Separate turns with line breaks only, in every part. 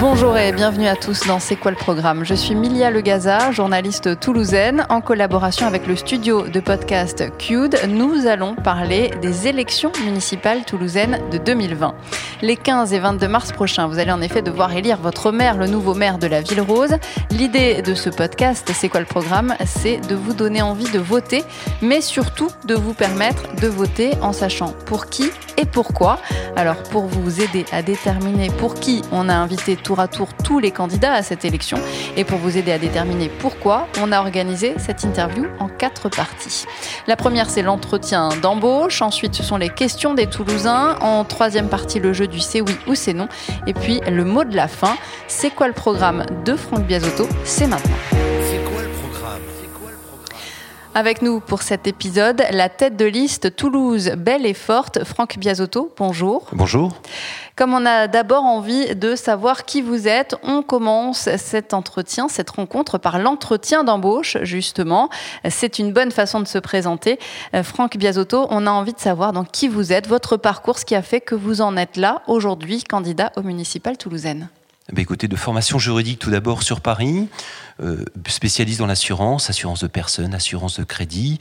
Bonjour et bienvenue à tous dans C'est quoi le programme Je suis Milia Legaza, journaliste toulousaine. En collaboration avec le studio de podcast CUDE, nous allons parler des élections municipales toulousaines de 2020. Les 15 et 22 mars prochains, vous allez en effet devoir élire votre maire, le nouveau maire de la ville rose. L'idée de ce podcast, C'est quoi le programme C'est de vous donner envie de voter, mais surtout de vous permettre de voter en sachant pour qui et pourquoi. Alors pour vous aider à déterminer pour qui on a invité tour à tour tous les candidats à cette élection et pour vous aider à déterminer pourquoi, on a organisé cette interview en quatre parties. La première, c'est l'entretien d'embauche. Ensuite, ce sont les questions des Toulousains. En troisième partie, le jeu du c'est oui ou c'est non. Et puis, le mot de la fin. C'est quoi le programme de Franck Biasotto C'est maintenant. Avec nous pour cet épisode, la tête de liste Toulouse belle et forte, Franck Biasotto. Bonjour.
Bonjour.
Comme on a d'abord envie de savoir qui vous êtes, on commence cet entretien, cette rencontre par l'entretien d'embauche, justement. C'est une bonne façon de se présenter. Euh, Franck Biasotto, on a envie de savoir donc qui vous êtes, votre parcours, ce qui a fait que vous en êtes là aujourd'hui, candidat au municipal toulousaine.
Bien, écoutez, de formation juridique tout d'abord sur Paris, euh, spécialiste dans l'assurance, assurance de personnes, assurance de crédit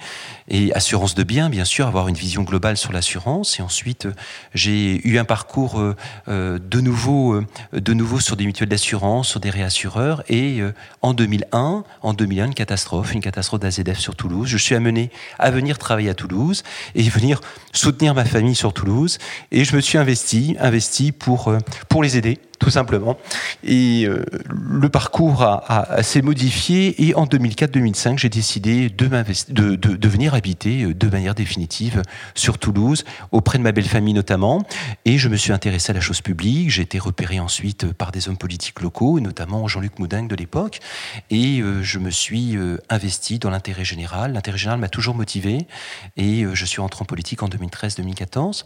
et assurance de biens, bien sûr, avoir une vision globale sur l'assurance. Et ensuite, euh, j'ai eu un parcours euh, de, nouveau, de nouveau sur des mutuelles d'assurance, sur des réassureurs. Et en 2001, en 2001, une catastrophe, une catastrophe d'AZF sur Toulouse. Je suis amené à venir travailler à Toulouse et venir soutenir ma famille sur Toulouse. Et je me suis investi, investi pour, pour les aider tout simplement. Et euh, le parcours a, a, s'est modifié et en 2004-2005, j'ai décidé de, de, venir habiter euh, de manière définitive sur Toulouse, auprès de ma belle famille notamment. Et je me suis intéressé à la chose publique. J'ai été repéré ensuite euh, par des hommes politiques locaux, notamment Jean-Luc Moudingue de l'époque. Et je me suis investi dans l'intérêt général. L'intérêt général m'a toujours motivé et je suis rentré en politique en 2013-2014.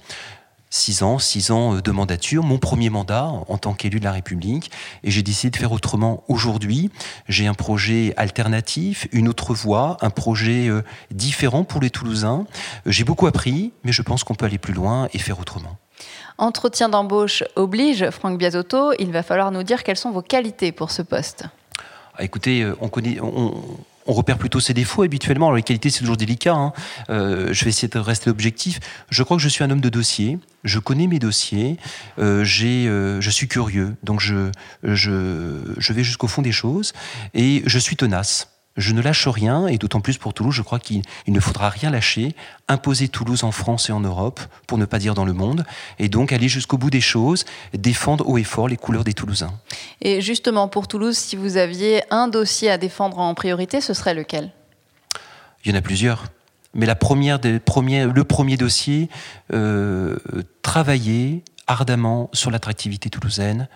Six ans, six ans euh, de mandature, mon premier mandat en tant qu'élu de la République, et j'ai décidé de faire autrement aujourd'hui. J'ai un projet alternatif, une autre voie, un projet euh, différent pour les Toulousains. Euh, J'ai beaucoup appris, mais je pense qu'on peut aller plus loin et faire autrement.
Entretien d'embauche oblige, Franck Biasotto, il va falloir nous dire quelles sont vos qualités pour ce poste.
Ah, écoutez, on connaît, on, on repère plutôt ses défauts habituellement. Alors les qualités, c'est toujours délicat. hein. Euh, je vais essayer de rester objectif. Je crois que je suis un homme de dossier. Je connais mes dossiers. Euh, j'ai, euh, je suis curieux, donc je, je, je vais jusqu'au fond des choses et je suis tenace. Je ne lâche rien, et d'autant plus pour Toulouse, je crois qu'il il ne faudra rien lâcher, imposer Toulouse en France et en Europe, pour ne pas dire dans le monde, et donc aller jusqu'au bout des choses, défendre haut et fort les couleurs des Toulousains.
Et justement, pour Toulouse, si vous aviez un dossier à défendre en priorité, ce serait lequel?
Il y en a plusieurs. Mais la première des premiers, le premier dossier, euh, travailler ardemment sur l'attractivité toulousaine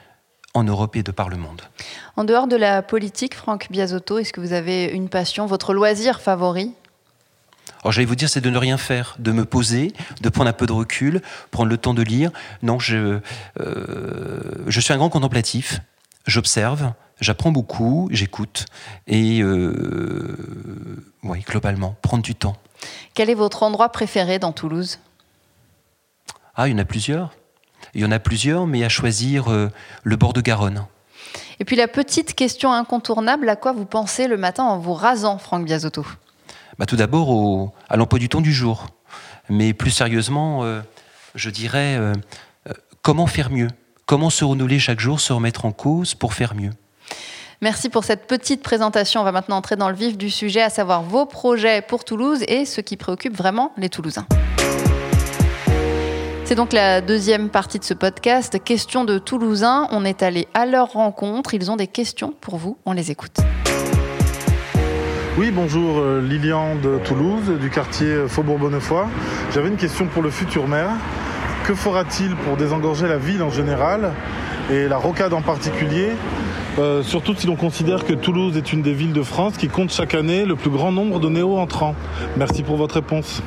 en Europe et de par le monde.
En dehors de la politique, Franck Biasotto, est-ce que vous avez une passion, votre loisir favori?
Alors j'allais vous dire, c'est de ne rien faire, de me poser, de prendre un peu de recul, prendre le temps de lire. Non, je, euh, je suis un grand contemplatif. J'observe, j'apprends beaucoup, j'écoute. Et euh, globalement, prendre du temps.
Quel est votre endroit préféré dans Toulouse?
Ah, il y en a plusieurs. Il y en a plusieurs, mais à choisir euh, le bord de Garonne.
Et puis la petite question incontournable, à quoi vous pensez le matin en vous rasant, Franck Biasotto
Bah, tout d'abord au- à l'emploi du temps du jour. Mais plus sérieusement, euh, je dirais euh, comment faire mieux? Comment se renouveler chaque jour, se remettre en cause pour faire mieux?
Merci pour cette petite présentation. On va maintenant entrer dans le vif du sujet, à savoir vos projets pour Toulouse et ce qui préoccupe vraiment les Toulousains. C'est donc la deuxième partie de ce podcast. Questions de Toulousains. On est allé à leur rencontre. Ils ont des questions pour vous. On les écoute.
Oui, bonjour, euh, Lilian de Toulouse, du quartier Faubourg-Bonnefoy. J'avais une question pour le futur maire. Que fera-t-il pour désengorger la ville en général et la rocade en particulier euh, surtout si l'on considère que Toulouse est une des villes de France qui compte chaque année le plus grand nombre de néo-entrants. Merci pour votre réponse.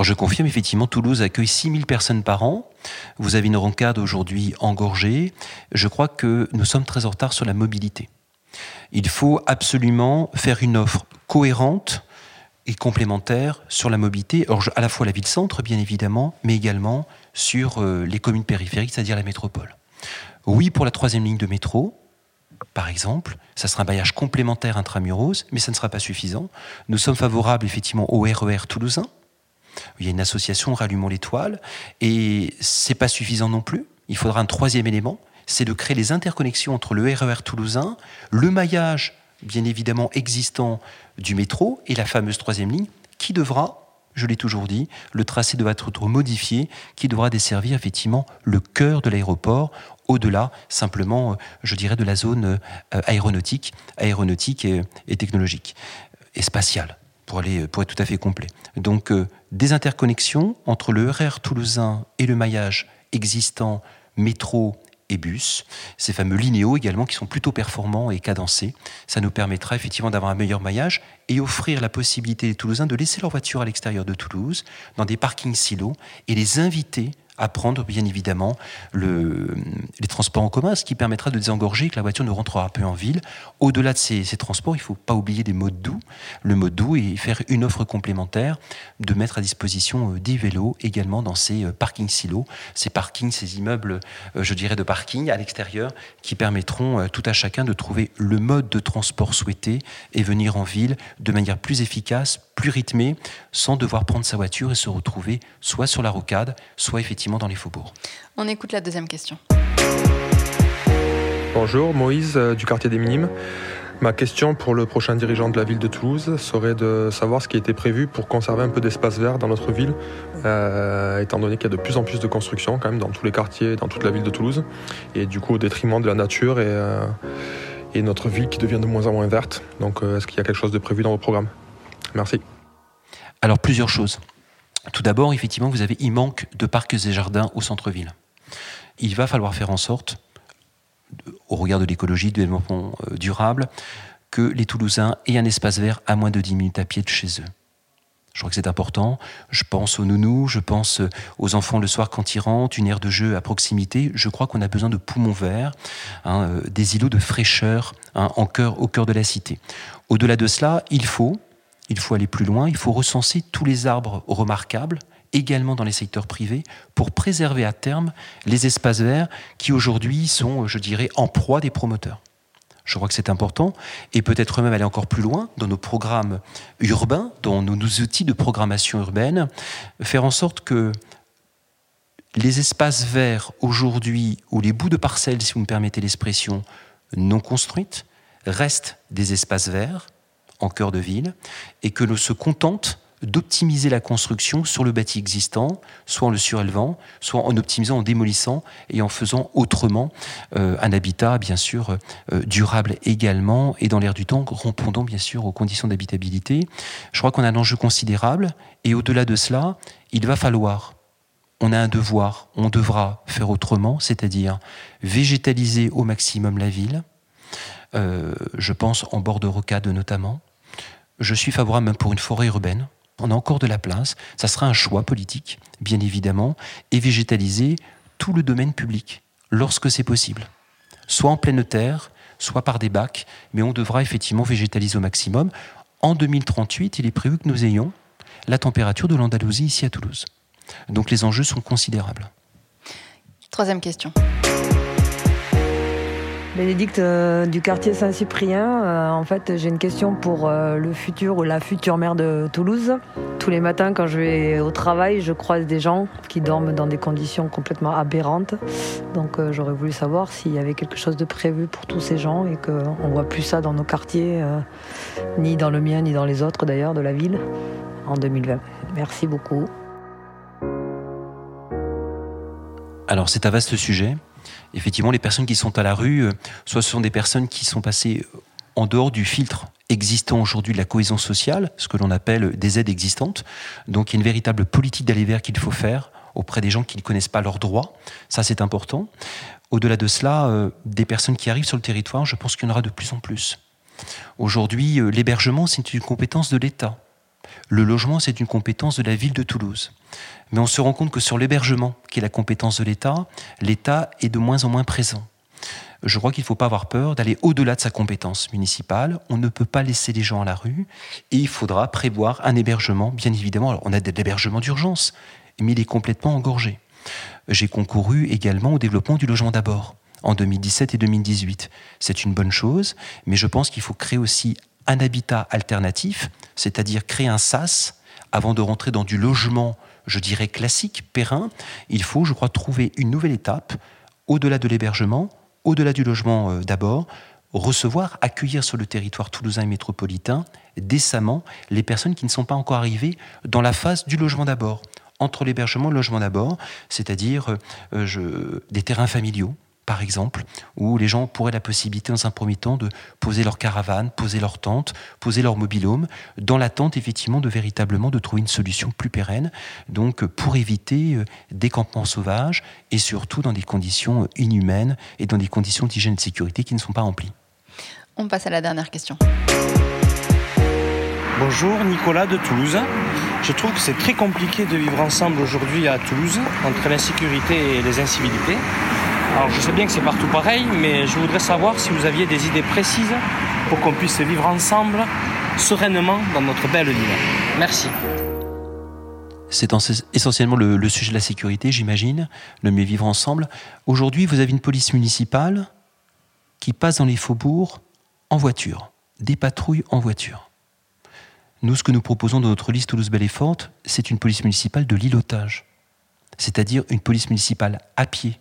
Je confirme, effectivement, Toulouse accueille 6000 personnes par an. Vous avez une rocade aujourd'hui engorgée. Je crois que nous sommes très en retard sur la mobilité. Il faut absolument faire une offre cohérente et complémentaire sur la mobilité, à la fois la ville-centre, bien évidemment, mais également sur euh, les communes périphériques, c'est-à-dire la métropole. Oui pour la troisième ligne de métro, par exemple, ça sera un maillage complémentaire intramuros, mais ça ne sera pas suffisant. Nous sommes favorables effectivement au RER e toulousain. Il y a une association Rallumons l'étoile, et c'est pas suffisant non plus. Il faudra un troisième élément, c'est de créer les interconnexions entre le RER e toulousain, le maillage bien évidemment existant du métro et la fameuse troisième ligne qui devra je l'ai toujours dit, le tracé devra être modifié, qui devra desservir effectivement le cœur de l'aéroport, au-delà simplement, euh, je dirais, de la zone euh, aéronautique, aéronautique et, technologique, et spatiale, pour, aller, pour être tout à fait complet. Donc, euh, des interconnexions entre le RR toulousain et le maillage existant métro et bus, ces fameux linéaux également qui sont plutôt performants et cadencés. Ça nous permettra effectivement d'avoir un meilleur maillage et offrir la possibilité aux Toulousains de laisser leur voiture à l'extérieur de Toulouse, dans des parkings silos, et les inviter à prendre bien évidemment le, les transports en commun, ce qui permettra de désengorger que la voiture ne rentrera plus en ville. Au-delà de ces, transports, il ne faut pas oublier des modes doux, le mode doux et faire une offre complémentaire, de mettre à disposition euh, des vélos également dans ces euh, parkings silos, ces parkings, ces immeubles, euh, je dirais, de parking à l'extérieur, qui permettront tout à chacun de trouver le mode de transport souhaité et venir en ville de manière plus efficace, plus rythmée, sans devoir prendre sa voiture et se retrouver soit sur la rocade, soit effectivement dans les faubourgs.
On écoute la deuxième question.
Bonjour, Moïse euh, du quartier des Minimes. Ma question pour le prochain dirigeant de la ville de Toulouse serait de savoir ce qui a été prévu pour conserver un peu d'espace vert dans notre ville, euh, étant donné qu'il y a de plus en plus de construction quand même dans tous les quartiers, dans toute la ville de Toulouse, et du coup au détriment de la nature et, euh, et notre ville qui devient de moins en moins verte. Donc est-ce qu'il y a quelque chose de prévu dans vos programmes? Merci.
Alors plusieurs choses. Tout d'abord, effectivement, vous avez, il manque de parcs et jardins au centre-ville. Il va falloir faire en sorte, au regard de l'écologie, du développement euh, durable, que les Toulousains aient un espace vert à moins de 10 minutes à pied de chez eux. Je crois que c'est important. Je pense aux nounous, je pense aux enfants le soir quand ils rentrent, une aire de jeu à proximité. Je crois qu'on a besoin de poumons verts, hein, euh, des îlots de fraîcheur hein, en cœur, au cœur de la cité. Au-delà de cela, il faut, il faut aller plus loin, il faut recenser tous les arbres remarquables, également dans les secteurs privés, pour préserver à terme les espaces verts qui aujourd'hui sont, je dirais, en proie des promoteurs. Je crois que c'est important, et peut-être même aller encore plus loin dans nos programmes urbains, dans nos, outils de programmation urbaine, faire en sorte que les espaces verts aujourd'hui, ou les bouts de parcelles, si vous me permettez l'expression, non construites, restent des espaces verts, en cœur de ville et que l'on se contente d'optimiser la construction sur le bâti existant, soit en le surélevant, soit en optimisant, en démolissant et en faisant autrement euh, un habitat, bien sûr, euh, durable également et dans l'air du temps, répondant bien sûr aux conditions d'habitabilité. Je crois qu'on a un enjeu considérable et au-delà de cela, il va falloir, on a un devoir, on devra faire autrement, c'est-à-dire végétaliser au maximum la ville, euh, je pense en bord de rocade notamment, je suis favorable même pour une forêt urbaine. On a encore de la place. Ça sera un choix politique, bien évidemment, et végétaliser tout le domaine public, lorsque c'est possible. Soit en pleine terre, soit par des bacs, mais on devra effectivement végétaliser au maximum. En 2038, il est prévu que nous ayons la température de l'Andalousie ici à Toulouse. Donc les enjeux sont considérables.
Troisième question.
Bénédicte euh, du quartier Saint-Cyprien. Euh, en fait, j'ai une question pour euh, le futur ou la future maire de Toulouse. Tous les matins, quand je vais au travail, je croise des gens qui dorment dans des conditions complètement aberrantes. Donc, j'aurais voulu savoir s'il y avait quelque chose de prévu pour tous ces gens et qu'on ne voit plus ça dans nos quartiers, ni dans le mien, ni dans les autres d'ailleurs de la ville, en 2020. Merci beaucoup.
Alors, c'est un vaste sujet effectivement, les personnes qui sont à la rue, euh, soit ce sont des personnes qui sont passées euh, en dehors du filtre existant aujourd'hui de la cohésion sociale, ce que l'on appelle des aides existantes. Donc il y a une véritable politique d'aller vers qu'il faut faire auprès des gens qui ne connaissent pas leurs droits. Ça, c'est important. Au-delà de cela, euh, des personnes qui arrivent sur le territoire, je pense qu'il y en aura de plus en plus. Aujourd'hui, l'hébergement, c'est une compétence de l'État. Le logement, c'est une compétence de la ville de Toulouse. Mais on se rend compte que sur l'hébergement, qui est la compétence de l'État, l'État est de moins en moins présent. je crois qu'il ne faut pas avoir peur d'aller au-delà de sa compétence municipale. On ne peut pas laisser les gens à la rue et il faudra prévoir un hébergement, bien évidemment. Alors, on a de l'hébergement d'urgence, mais il est complètement engorgé. J'ai concouru également au développement du logement d'abord en 2017 et 2018. C'est une bonne chose, mais je pense qu'il faut créer aussi un habitat alternatif, c'est-à-dire créer un SAS avant de rentrer dans du logement, je dirais classique, périn. Il faut, je crois, trouver une nouvelle étape au-delà de l'hébergement, au-delà du logement euh, d'abord, recevoir, accueillir sur le territoire toulousain et métropolitain décemment les personnes qui ne sont pas encore arrivées dans la phase du logement d'abord, entre l'hébergement et le logement d'abord, c'est-à-dire euh, des terrains familiaux, par exemple, où les gens pourraient la possibilité, dans un premier temps, de poser leur caravane, poser leur tente, poser leur mobilhome, dans l'attente, effectivement, de véritablement de trouver une solution plus pérenne, donc pour éviter euh, des campements sauvages et surtout dans des conditions inhumaines et dans des conditions d'hygiène et de sécurité qui ne sont pas remplies.
On passe à la dernière question.
Bonjour, Nicolas de Toulouse. Je trouve que c'est très compliqué de vivre ensemble aujourd'hui à Toulouse, entre l'insécurité et les incivilités. Alors je sais bien que c'est partout pareil, mais je voudrais savoir si vous aviez des idées précises pour qu'on puisse vivre ensemble sereinement dans notre belle ville. Merci.
C'est essentiellement le, sujet de la sécurité, j'imagine, le mieux vivre ensemble. Aujourd'hui, vous avez une police municipale qui passe dans les faubourgs en voiture, des patrouilles en voiture. Nous, ce que nous proposons dans notre liste Toulouse-Belle et Forte, c'est une police municipale de l'îlotage, c'est-à-dire une police municipale à pied,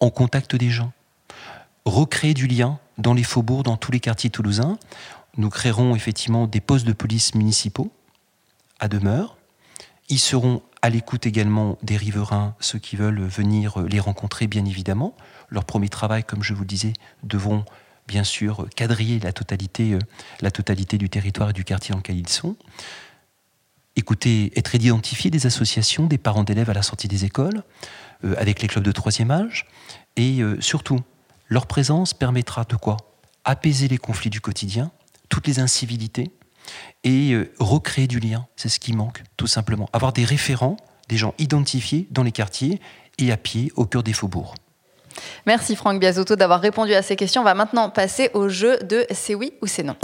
en contact des gens, recréer du lien dans les faubourgs, dans tous les quartiers toulousains. Nous créerons effectivement des postes de police municipaux à demeure. Ils seront à l'écoute également des riverains, ceux qui veulent venir les rencontrer, bien évidemment. Leur premier travail, comme je vous le disais, devront bien sûr quadriller la totalité, la totalité du territoire et du quartier dans lequel ils sont. Écouter, être identifié des associations, des parents d'élèves à la sortie des écoles, euh, avec les clubs de troisième âge. Et euh, surtout, leur présence permettra de quoi? Apaiser les conflits du quotidien, toutes les incivilités, et euh, recréer du lien. C'est ce qui manque, tout simplement. Avoir des référents, des gens identifiés dans les quartiers et à pied au cœur des faubourgs.
Merci Franck Biasotto d'avoir répondu à ces questions. On va maintenant passer au jeu de c'est oui ou c'est non.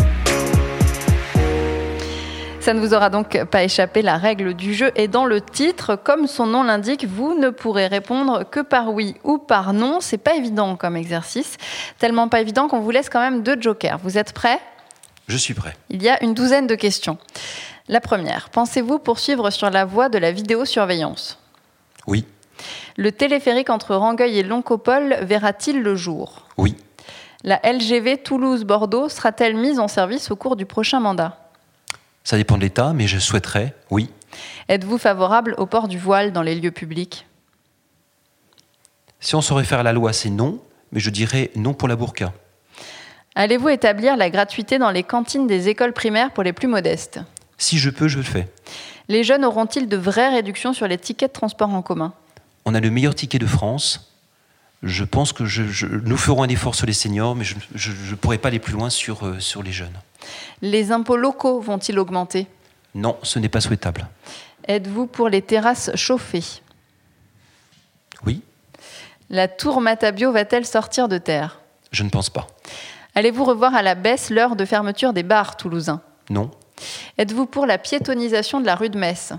Ça ne vous aura donc pas échappé, la règle du jeu est dans le titre. Comme son nom l'indique, vous ne pourrez répondre que par oui ou par non. C'est pas évident comme exercice, tellement pas évident qu'on vous laisse quand même deux jokers. Vous êtes prêts?
Je suis prêt.
Il y a une douzaine de questions. La première, pensez-vous poursuivre sur la voie de la vidéosurveillance?
Oui.
Le téléphérique entre Rangueil et Loncopole verra-t-il le jour?
Oui.
La LGV Toulouse-Bordeaux sera-t-elle mise en service au cours du prochain mandat?
Ça dépend de l'État, mais je souhaiterais, oui.
Êtes-vous favorable au port du voile dans les lieux publics?
Si on se réfère à la loi, c'est non, mais je dirais non pour la burqa.
Allez-vous établir la gratuité dans les cantines des écoles primaires pour les plus modestes?
Si je peux, je le fais.
Les jeunes auront-ils de vraies réductions sur les tickets de transport en commun?
On a le meilleur ticket de France. Je pense que je, je, nous ferons un effort sur les seniors, mais je ne pourrai pas aller plus loin sur, euh, sur les jeunes.
Les impôts locaux vont-ils augmenter?
Non, ce n'est pas souhaitable.
Êtes-vous pour les terrasses chauffées?
Oui.
La tour Matabio va-t-elle sortir de terre?
Je ne pense pas.
Allez-vous revoir à la baisse l'heure de fermeture des bars toulousains?
Non.
Êtes-vous pour la piétonisation de la rue de Metz?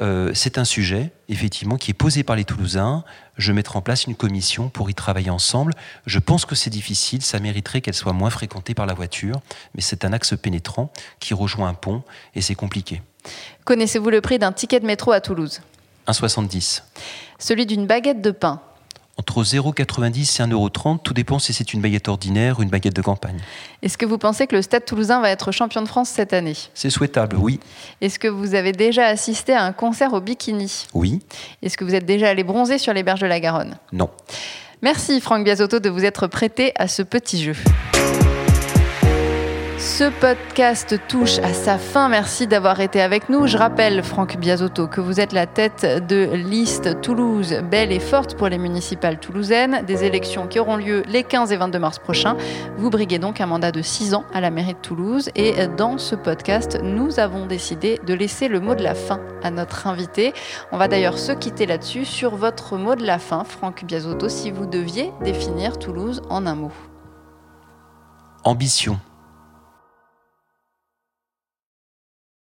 Euh, c'est un sujet, effectivement, qui est posé par les Toulousains. Je mettrai en place une commission pour y travailler ensemble. Je pense que c'est difficile, ça mériterait qu'elle soit moins fréquentée par la voiture, mais c'est un axe pénétrant qui rejoint un pont et c'est compliqué.
Connaissez-vous le prix d'un ticket de métro à Toulouse?
1,70.
Celui d'une baguette de pain
entre 0,90 et 1,30€, tout dépend si c'est une baguette ordinaire ou une baguette de campagne.
Est-ce que vous pensez que le Stade toulousain va être champion de France cette année?
C'est souhaitable, oui.
Est-ce que vous avez déjà assisté à un concert au bikini?
Oui.
Est-ce que vous êtes déjà allé bronzer sur les berges de la Garonne?
Non.
Merci Franck Biasotto de vous être prêté à ce petit jeu. Ce podcast touche à sa fin. Merci d'avoir été avec nous. Je rappelle, Franck Biasotto, que vous êtes la tête de liste Toulouse belle et forte pour les municipales toulousaines, des élections qui auront lieu les 15 et 22 mars prochains. Vous briguez donc un mandat de 6 ans à la mairie de Toulouse. Et dans ce podcast, nous avons décidé de laisser le mot de la fin à notre invité. On va d'ailleurs se quitter là-dessus sur votre mot de la fin, Franck Biasotto, si vous deviez définir Toulouse en un mot.
Ambition.